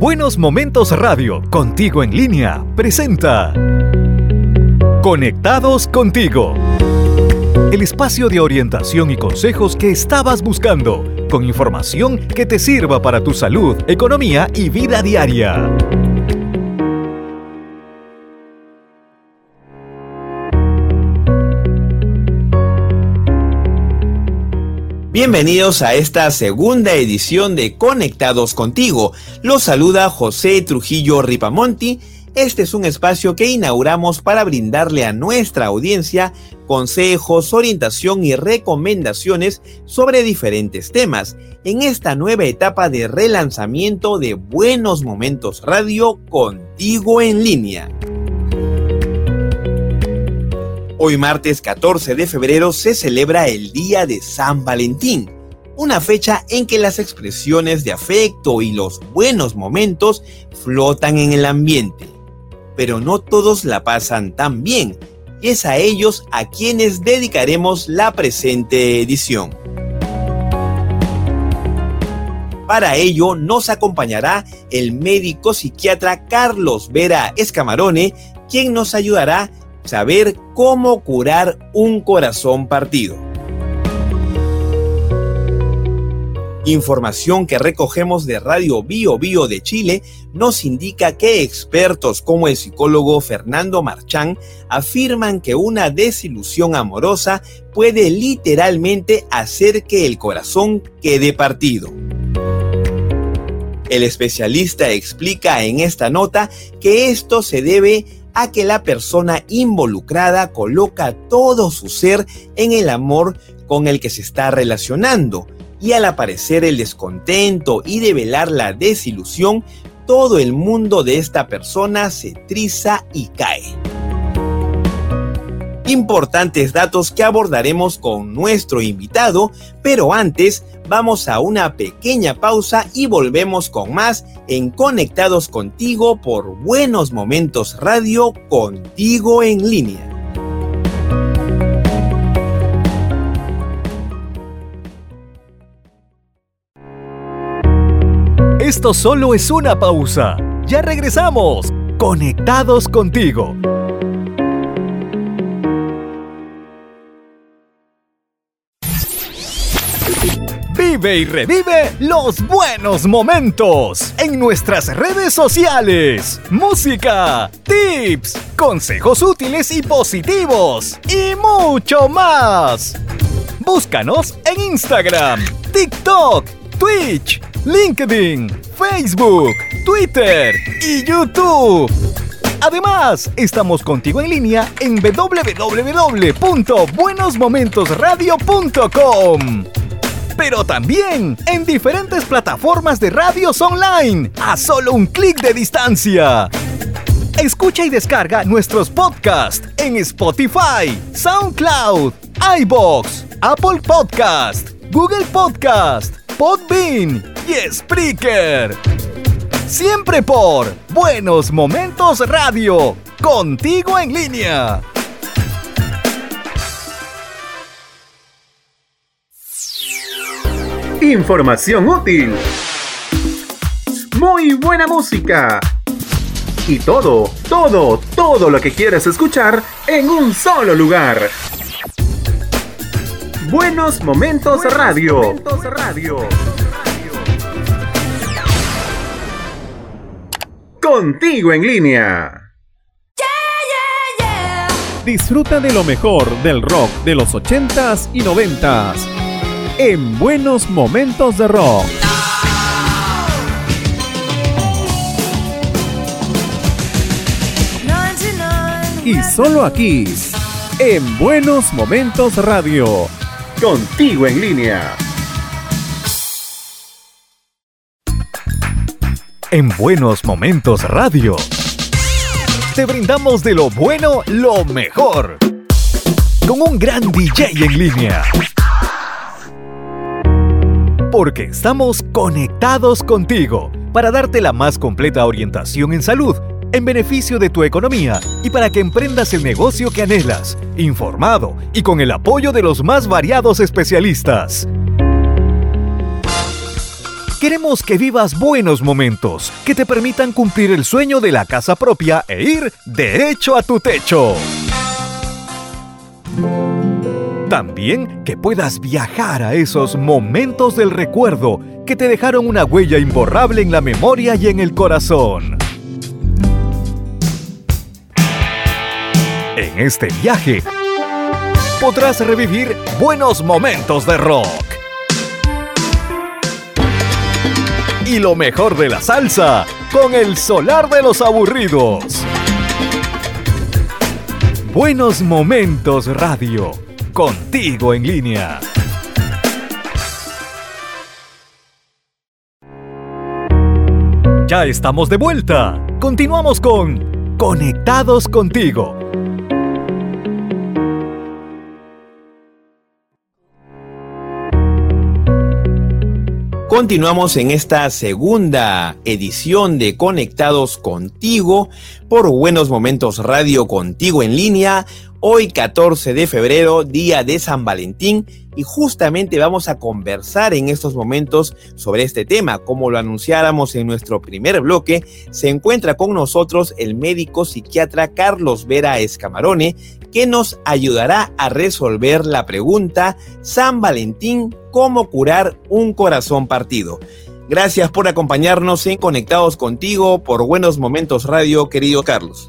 Buenos Momentos Radio, contigo en línea, presenta Conectados contigo. El espacio de orientación y consejos que estabas buscando, con información que te sirva para tu salud, economía y vida diaria. Bienvenidos a esta segunda edición de Conectados contigo. Los saluda José Trujillo Ripamonti. Este es un espacio que inauguramos para brindarle a nuestra audiencia consejos, orientación y recomendaciones sobre diferentes temas en esta nueva etapa de relanzamiento de Buenos Momentos Radio contigo en línea. Hoy martes 14 de febrero se celebra el Día de San Valentín, una fecha en que las expresiones de afecto y los buenos momentos flotan en el ambiente. Pero no todos la pasan tan bien, y es a ellos a quienes dedicaremos la presente edición. Para ello nos acompañará el médico psiquiatra Carlos Vera Escamarone, quien nos ayudará saber cómo curar un corazón partido. Información que recogemos de Radio Bio Bio de Chile nos indica que expertos como el psicólogo Fernando Marchán afirman que una desilusión amorosa puede literalmente hacer que el corazón quede partido. El especialista explica en esta nota que esto se debe a que la persona involucrada coloca todo su ser en el amor con el que se está relacionando y al aparecer el descontento y develar la desilusión, todo el mundo de esta persona se triza y cae. Importantes datos que abordaremos con nuestro invitado, pero antes vamos a una pequeña pausa y volvemos con más en Conectados contigo por Buenos Momentos Radio contigo en línea. Esto solo es una pausa. Ya regresamos. Conectados contigo. Y revive los buenos momentos en nuestras redes sociales. Música, tips, consejos útiles y positivos y mucho más. Búscanos en Instagram, TikTok, Twitch, LinkedIn, Facebook, Twitter y YouTube. Además, estamos contigo en línea en www.buenosmomentosradio.com pero también en diferentes plataformas de radios online, a solo un clic de distancia. Escucha y descarga nuestros podcasts en Spotify, SoundCloud, iBox, Apple Podcast, Google Podcast, Podbean y Spreaker. Siempre por Buenos Momentos Radio, contigo en línea. Información útil. Muy buena música. Y todo, todo, todo lo que quieres escuchar en un solo lugar. Buenos Momentos Radio. Momentos Radio. Contigo en línea. Disfruta de lo mejor del rock de los 80s y 90s en Buenos Momentos de Rock. Y solo aquí, en Buenos Momentos Radio, contigo en línea. En Buenos Momentos Radio, te brindamos de lo bueno lo mejor. Con un gran DJ en línea porque estamos conectados contigo para darte la más completa orientación en salud, en beneficio de tu economía y para que emprendas el negocio que anhelas, informado y con el apoyo de los más variados especialistas. Queremos que vivas buenos momentos que te permitan cumplir el sueño de la casa propia e ir derecho a tu techo. También que puedas viajar a esos momentos del recuerdo que te dejaron una huella imborrable en la memoria y en el corazón. En este viaje podrás revivir buenos momentos de rock. Y lo mejor de la salsa con el solar de los aburridos. Buenos Momentos Radio, contigo en línea. Ya estamos de vuelta. Continuamos con Conectados contigo. Continuamos en esta segunda edición de Conectados contigo por Buenos Momentos Radio contigo en línea. Hoy 14 de febrero, día de San Valentín, y justamente vamos a conversar en estos momentos sobre este tema. Como lo anunciáramos en nuestro primer bloque, se encuentra con nosotros el médico psiquiatra Carlos Vera Escamarone, que nos ayudará a resolver la pregunta San Valentín, ¿cómo curar un corazón partido? Gracias por acompañarnos en Conectados contigo por Buenos Momentos Radio, querido Carlos.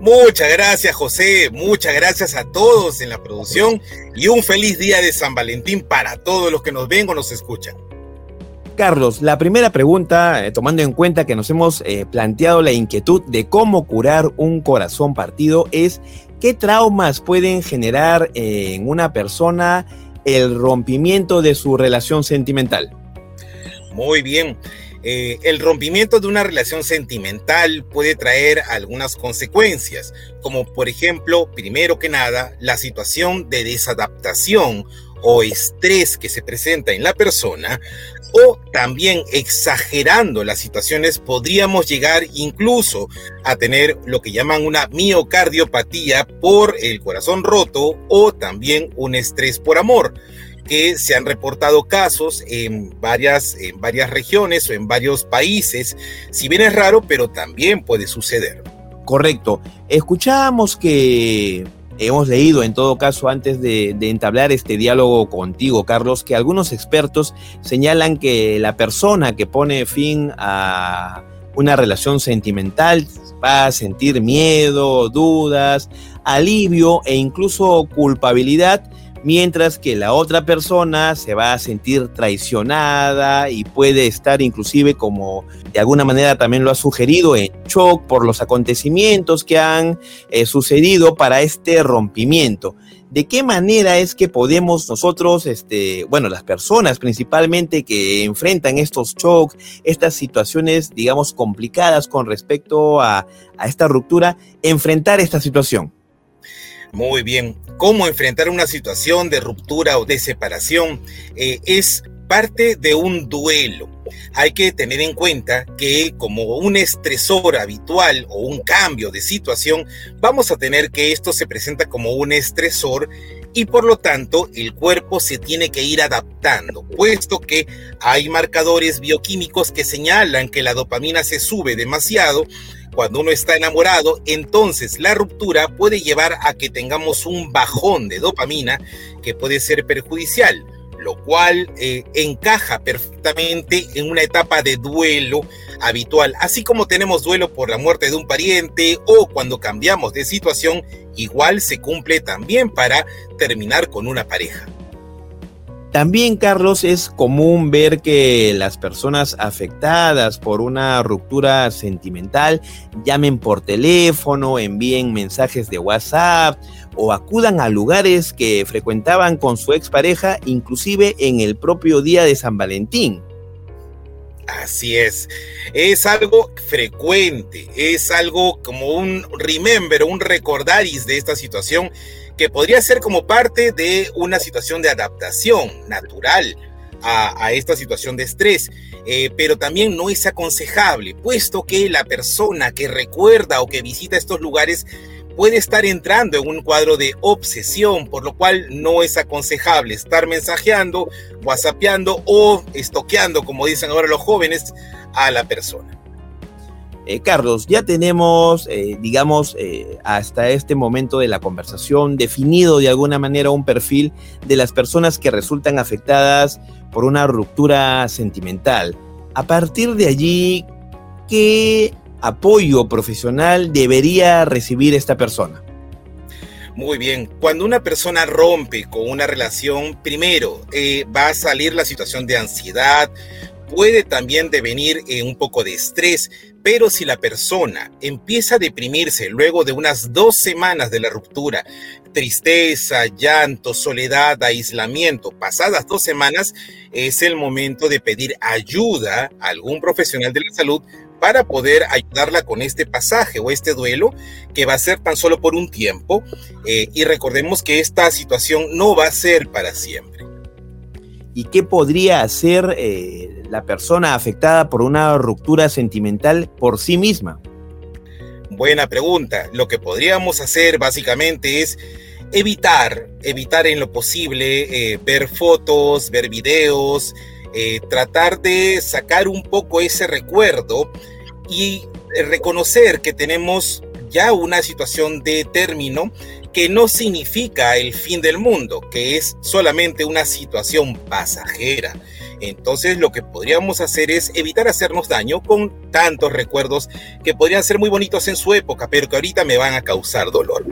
Muchas gracias José, muchas gracias a todos en la producción y un feliz día de San Valentín para todos los que nos ven o nos escuchan. Carlos, la primera pregunta, eh, tomando en cuenta que nos hemos eh, planteado la inquietud de cómo curar un corazón partido, es qué traumas pueden generar eh, en una persona el rompimiento de su relación sentimental. Muy bien. Eh, el rompimiento de una relación sentimental puede traer algunas consecuencias, como por ejemplo, primero que nada, la situación de desadaptación o estrés que se presenta en la persona, o también exagerando las situaciones podríamos llegar incluso a tener lo que llaman una miocardiopatía por el corazón roto o también un estrés por amor que se han reportado casos en varias, en varias regiones o en varios países. Si bien es raro, pero también puede suceder. Correcto. Escuchábamos que hemos leído en todo caso antes de, de, entablar este diálogo contigo, Carlos, que algunos expertos señalan que la persona que pone fin a una relación sentimental va a sentir miedo, dudas, alivio e incluso culpabilidad mientras que la otra persona se va a sentir traicionada y puede estar inclusive como de alguna manera también lo ha sugerido en shock por los acontecimientos que han eh, sucedido para este rompimiento. ¿De qué manera es que podemos nosotros, este, bueno, las personas principalmente que enfrentan estos shocks, estas situaciones, digamos, complicadas con respecto a, a esta ruptura, enfrentar esta situación? Muy bien. ¿Cómo enfrentar una situación de ruptura o de separación? Eh, es parte de un duelo. Hay que tener en cuenta que como un estresor habitual o un cambio de situación, vamos a tener que esto se presenta como un estresor y por lo tanto el cuerpo se tiene que ir adaptando, puesto que hay marcadores bioquímicos que señalan que la dopamina se sube demasiado cuando uno está enamorado, entonces la ruptura puede llevar a que tengamos un bajón de dopamina que puede ser perjudicial, lo cual eh, encaja perfectamente en una etapa de duelo habitual. Así como tenemos duelo por la muerte de un pariente o cuando cambiamos de situación, igual se cumple también para terminar con una pareja. También, Carlos, es común ver que las personas afectadas por una ruptura sentimental llamen por teléfono, envíen mensajes de WhatsApp o acudan a lugares que frecuentaban con su expareja, inclusive en el propio día de San Valentín. Así es, es algo frecuente, es algo como un remember, un recordaris de esta situación que podría ser como parte de una situación de adaptación natural a, esta situación de estrés, eh, pero también no es aconsejable, puesto que la persona que recuerda o que visita estos lugares puede estar entrando en un cuadro de obsesión, por lo cual no es aconsejable estar mensajeando, whatsappeando o estoqueando, como dicen ahora los jóvenes, a la persona. Eh, Carlos, ya tenemos, eh, digamos, eh, hasta este momento de la conversación definido de alguna manera un perfil de las personas que resultan afectadas por una ruptura sentimental. A partir de allí, ¿qué apoyo profesional debería recibir esta persona? Muy bien, cuando una persona rompe con una relación, primero va a salir la situación de ansiedad, puede también devenir en un poco de estrés, pero si la persona empieza a deprimirse luego de unas dos semanas de la ruptura, tristeza, llanto, soledad, aislamiento, pasadas dos semanas, es el momento de pedir ayuda a algún profesional de la salud para poder ayudarla con este pasaje o este duelo que va a ser tan solo por un tiempo. Eh, y recordemos que esta situación no va a ser para siempre y qué podría hacer eh, la persona afectada por una ruptura sentimental por sí misma? Buena pregunta. Lo que podríamos hacer básicamente es evitar, evitar en lo posible eh, ver fotos, ver videos, eh, tratar de sacar un poco ese recuerdo y reconocer que tenemos ya una situación de término que no significa el fin del mundo, que es solamente una situación pasajera. Entonces lo que podríamos hacer es evitar hacernos daño con tantos recuerdos que podrían ser muy bonitos en su época, pero que ahorita me van a causar dolor.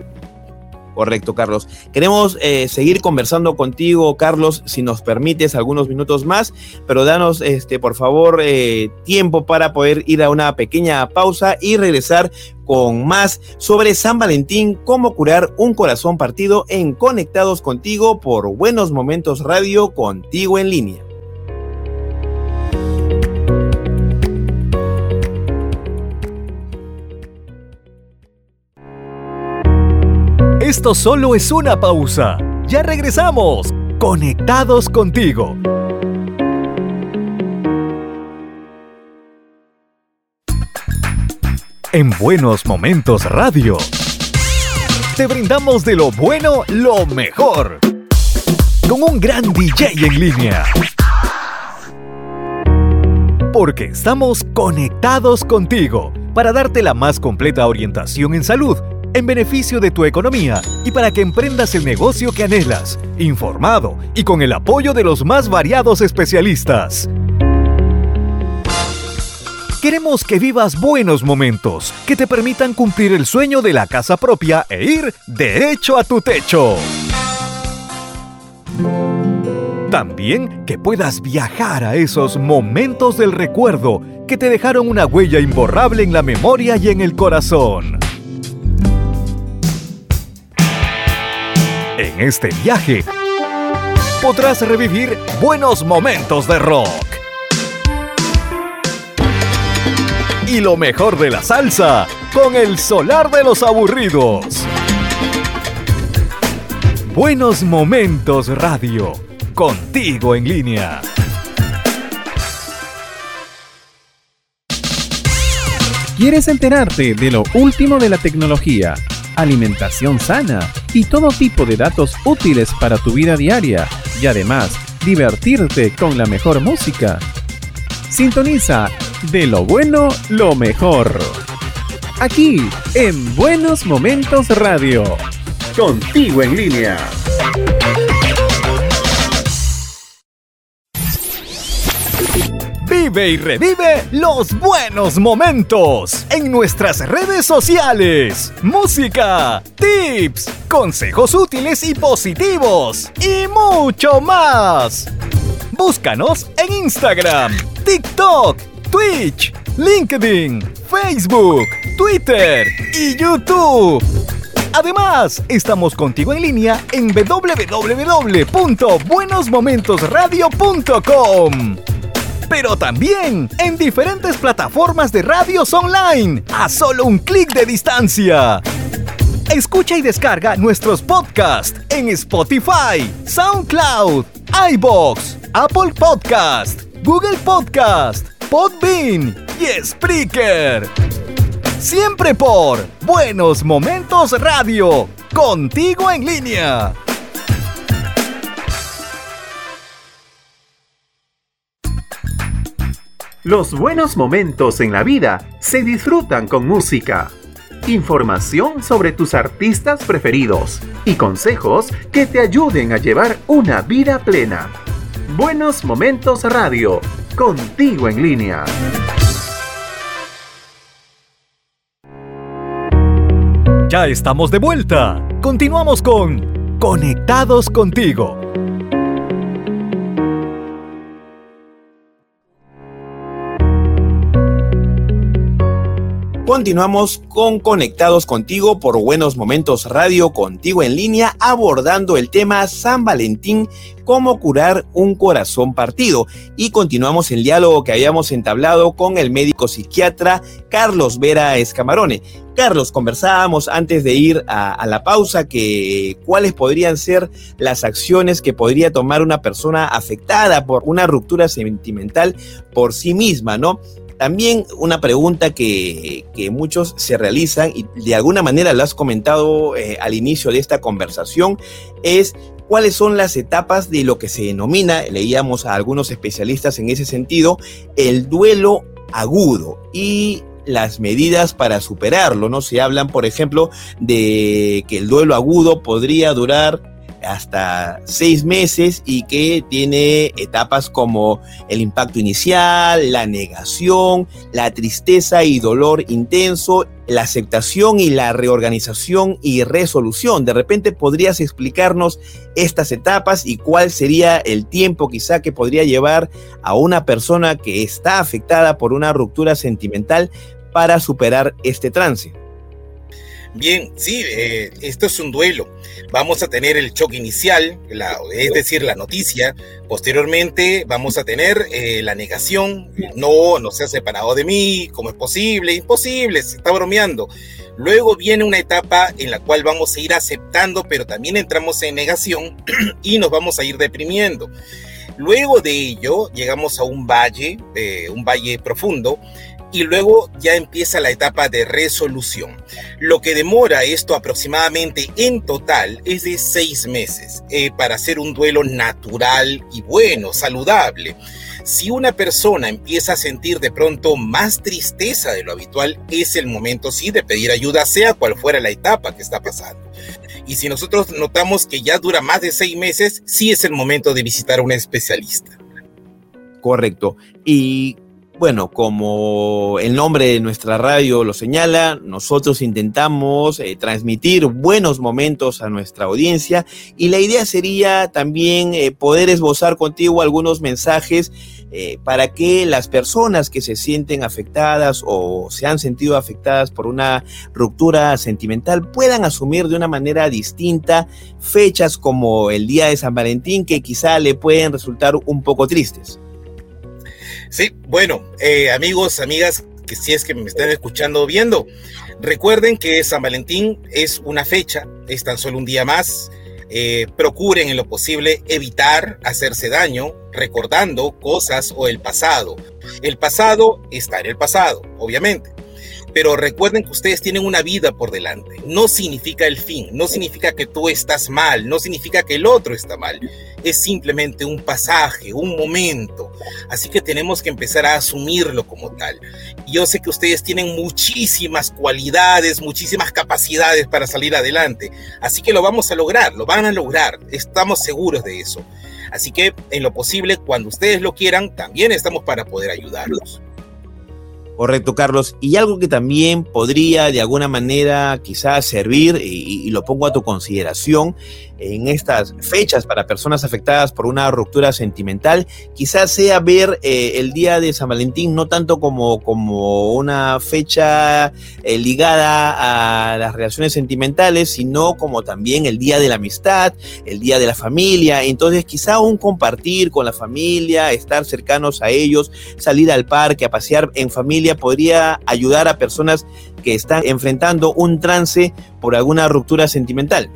Correcto, Carlos. Queremos eh, seguir conversando contigo, Carlos, si nos permites algunos minutos más, pero danos, este, por favor, eh, tiempo para poder ir a una pequeña pausa y regresar con más sobre San Valentín, cómo curar un corazón partido en Conectados contigo por Buenos Momentos Radio, contigo en línea. Esto solo es una pausa. Ya regresamos. Conectados contigo. En Buenos Momentos Radio. Te brindamos de lo bueno lo mejor. Con un gran DJ en línea. Porque estamos conectados contigo para darte la más completa orientación en salud en beneficio de tu economía y para que emprendas el negocio que anhelas, informado y con el apoyo de los más variados especialistas. Queremos que vivas buenos momentos que te permitan cumplir el sueño de la casa propia e ir derecho a tu techo. También que puedas viajar a esos momentos del recuerdo que te dejaron una huella imborrable en la memoria y en el corazón. En este viaje podrás revivir buenos momentos de rock. Y lo mejor de la salsa con el solar de los aburridos. Buenos Momentos Radio, contigo en línea. ¿Quieres enterarte de lo último de la tecnología? alimentación sana y todo tipo de datos útiles para tu vida diaria y además divertirte con la mejor música. Sintoniza de lo bueno lo mejor. Aquí en Buenos Momentos Radio. Contigo en línea. Vive y revive los buenos momentos en nuestras redes sociales. Música, tips, consejos útiles y positivos y mucho más. Búscanos en Instagram, TikTok, Twitch, LinkedIn, Facebook, Twitter y YouTube. Además, estamos contigo en línea en www.buenosmomentosradio.com pero también en diferentes plataformas de radios online, a solo un clic de distancia. Escucha y descarga nuestros podcasts en Spotify, SoundCloud, iBox, Apple Podcast, Google Podcast, Podbean y Spreaker. Siempre por Buenos Momentos Radio. Contigo en línea. Los buenos momentos en la vida se disfrutan con música. Información sobre tus artistas preferidos y consejos que te ayuden a llevar una vida plena. Buenos Momentos Radio, contigo en línea. Ya estamos de vuelta. Continuamos con Conectados contigo. Continuamos con Conectados contigo por Buenos Momentos Radio, contigo en línea, abordando el tema San Valentín, cómo curar un corazón partido. Y continuamos el diálogo que habíamos entablado con el médico psiquiatra Carlos Vera Escamarone. Carlos, conversábamos antes de ir a, a, la pausa que cuáles podrían ser las acciones que podría tomar una persona afectada por una ruptura sentimental por sí misma, ¿no? También una pregunta que, que, muchos se realizan y de alguna manera lo has comentado eh, al inicio de esta conversación es cuáles son las etapas de lo que se denomina, leíamos a algunos especialistas en ese sentido, el duelo agudo y las medidas para superarlo, ¿no? Se hablan, por ejemplo, de que el duelo agudo podría durar hasta seis meses y que tiene etapas como el impacto inicial, la negación, la tristeza y dolor intenso, la aceptación y la reorganización y resolución. De repente podrías explicarnos estas etapas y cuál sería el tiempo quizá que podría llevar a una persona que está afectada por una ruptura sentimental para superar este trance. Bien, sí, eh, esto es un duelo. Vamos a tener el choque inicial, la, es decir, la noticia. Posteriormente vamos a tener eh, la negación. No, no se ha separado de mí. ¿Cómo es posible? Imposible, se está bromeando. Luego viene una etapa en la cual vamos a ir aceptando, pero también entramos en negación y nos vamos a ir deprimiendo. Luego de ello llegamos a un valle, eh, un valle profundo, y luego ya empieza la etapa de resolución. Lo que demora esto aproximadamente en total es de seis meses eh, para hacer un duelo natural y bueno, saludable. Si una persona empieza a sentir de pronto más tristeza de lo habitual, es el momento sí de pedir ayuda, sea cual fuera la etapa que está pasando. Y si nosotros notamos que ya dura más de seis meses, sí es el momento de visitar a un especialista. Correcto. Y bueno, como el nombre de nuestra radio lo señala, nosotros intentamos eh, transmitir buenos momentos a nuestra audiencia y la idea sería también eh, poder esbozar contigo algunos mensajes eh, para que las personas que se sienten afectadas o se han sentido afectadas por una ruptura sentimental puedan asumir de una manera distinta fechas como el día de San Valentín que quizá le pueden resultar un poco tristes. Sí, bueno, eh, amigos, amigas, que si es que me están escuchando o viendo, recuerden que San Valentín es una fecha, es tan solo un día más. Eh, procuren en lo posible evitar hacerse daño recordando cosas o el pasado. El pasado está en el pasado, obviamente. Pero recuerden que ustedes tienen una vida por delante. No significa el fin, no significa que tú estás mal, no significa que el otro está mal. Es simplemente un pasaje, un momento. Así que tenemos que empezar a asumirlo como tal. Yo sé que ustedes tienen muchísimas cualidades, muchísimas capacidades para salir adelante. Así que lo vamos a lograr, lo van a lograr. Estamos seguros de eso. Así que en lo posible, cuando ustedes lo quieran, también estamos para poder ayudarlos. Correcto, Carlos. Y algo que también podría de alguna manera quizás servir, y, y, lo pongo a tu consideración, en estas fechas para personas afectadas por una ruptura sentimental, quizás sea ver eh, el día de San Valentín no tanto como, como una fecha eh, ligada a las relaciones sentimentales, sino como también el día de la amistad, el día de la familia. Entonces quizá un compartir con la familia, estar cercanos a ellos, salir al parque, a pasear en familia, podría ayudar a personas que están enfrentando un trance por alguna ruptura sentimental.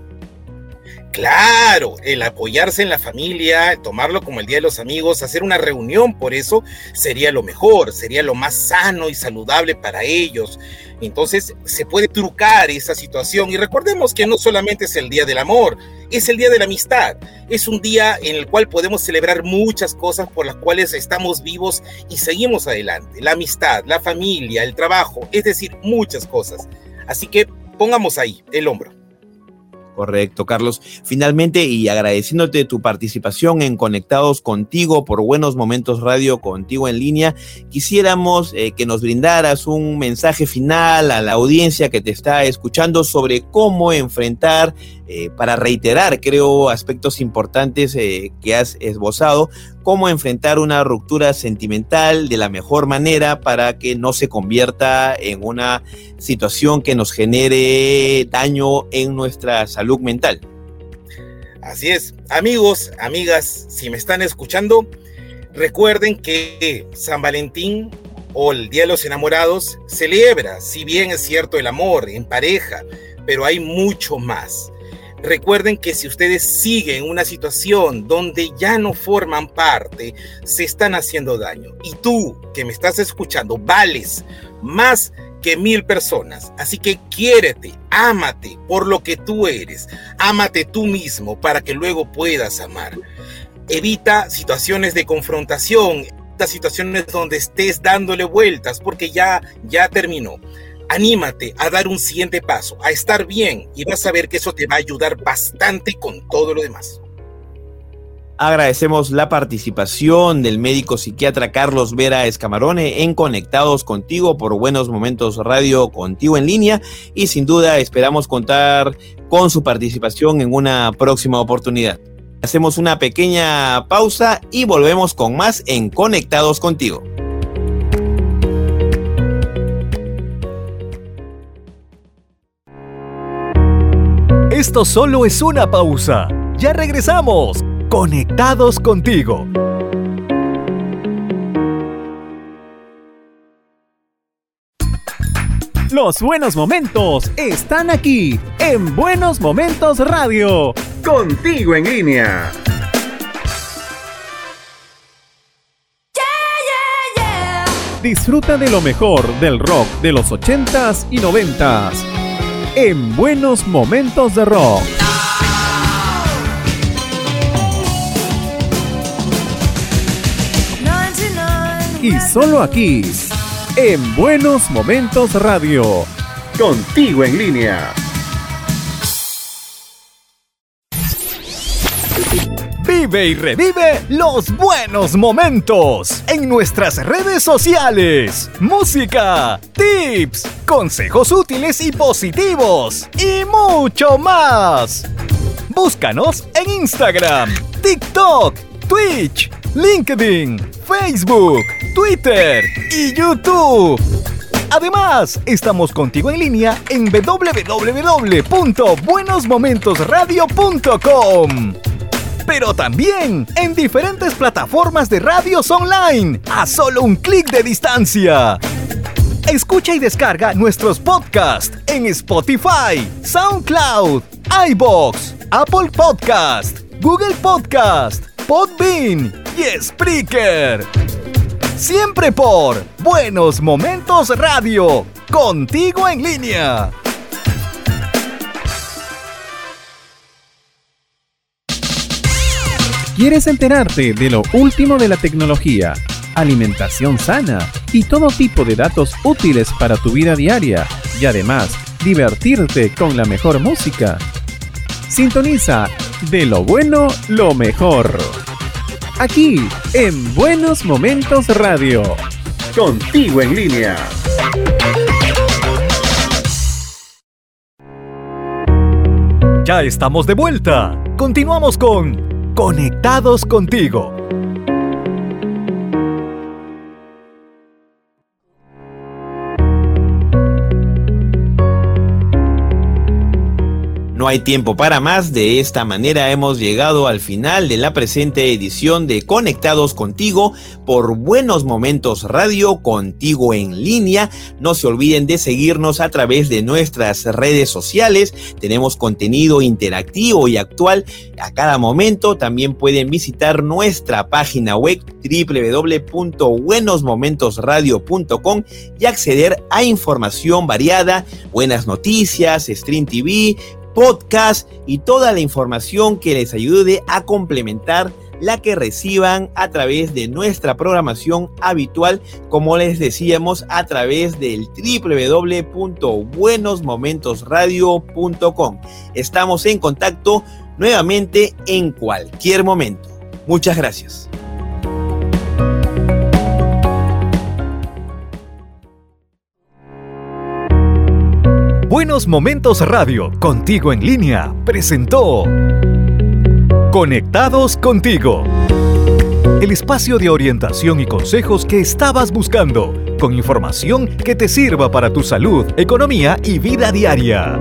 Claro, el apoyarse en la familia, tomarlo como el Día de los Amigos, hacer una reunión por eso sería lo mejor, sería lo más sano y saludable para ellos. Entonces se puede trucar esa situación y recordemos que no solamente es el Día del Amor, es el Día de la Amistad. Es un día en el cual podemos celebrar muchas cosas por las cuales estamos vivos y seguimos adelante. La amistad, la familia, el trabajo, es decir, muchas cosas. Así que pongamos ahí el hombro. Correcto, Carlos. Finalmente, y agradeciéndote tu participación en Conectados contigo por Buenos Momentos Radio contigo en línea, quisiéramos eh, que nos brindaras un mensaje final a la audiencia que te está escuchando sobre cómo enfrentar eh, para reiterar, creo, aspectos importantes eh, que has esbozado, cómo enfrentar una ruptura sentimental de la mejor manera para que no se convierta en una situación que nos genere daño en nuestra salud mental. Así es, amigos, amigas, si me están escuchando, recuerden que San Valentín o el Día de los Enamorados celebra, si bien es cierto, el amor en pareja, pero hay mucho más. Recuerden que si ustedes siguen una situación donde ya no forman parte, se están haciendo daño. Y tú que me estás escuchando, vales más que mil personas. Así que quiérete, ámate por lo que tú eres. Ámate tú mismo para que luego puedas amar. Evita situaciones de confrontación, evita situaciones donde estés dándole vueltas porque ya ya terminó anímate a dar un siguiente paso, a estar bien y vas a ver que eso te va a ayudar bastante con todo lo demás. Agradecemos la participación del médico psiquiatra Carlos Vera Escamarone en Conectados contigo por Buenos Momentos Radio contigo en línea y sin duda esperamos contar con su participación en una próxima oportunidad. Hacemos una pequeña pausa y volvemos con más en Conectados contigo. Esto solo es una pausa. Ya regresamos. Conectados contigo. Los buenos momentos están aquí en Buenos Momentos Radio. Contigo en línea. Disfruta de lo mejor del rock de los 80s y 90s en Buenos Momentos de Rock. Y solo aquí, en Buenos Momentos Radio, contigo en línea. Vive y revive los buenos momentos en nuestras redes sociales. Música, tips, consejos útiles y positivos y mucho más. Búscanos en Instagram, TikTok, Twitch, LinkedIn, Facebook, Twitter y YouTube. Además, estamos contigo en línea en www.buenosmomentosradio.com pero también en diferentes plataformas de radios online, a solo un clic de distancia. Escucha y descarga nuestros podcasts en Spotify, SoundCloud, iBox, Apple Podcast, Google Podcast, Podbean y Spreaker. Siempre por Buenos Momentos Radio, contigo en línea. ¿Quieres enterarte de lo último de la tecnología, alimentación sana y todo tipo de datos útiles para tu vida diaria y además divertirte con la mejor música? Sintoniza de lo bueno lo mejor. Aquí en Buenos Momentos Radio. Contigo en línea. Ya estamos de vuelta. Continuamos con Conectados contigo. No hay tiempo para más, de esta manera hemos llegado al final de la presente edición de Conectados contigo por Buenos Momentos Radio, contigo en línea. No se olviden de seguirnos a través de nuestras redes sociales, tenemos contenido interactivo y actual a cada momento. También pueden visitar nuestra página web www.buenosmomentosradio.com y acceder a información variada, buenas noticias, Stream TV, podcast y toda la información que les ayude a complementar la que reciban a través de nuestra programación habitual, como les decíamos, a través del www.buenosmomentosradio.com. Estamos en contacto nuevamente en cualquier momento. Muchas gracias. Buenos Momentos Radio, contigo en línea, presentó Conectados contigo. El espacio de orientación y consejos que estabas buscando, con información que te sirva para tu salud, economía y vida diaria.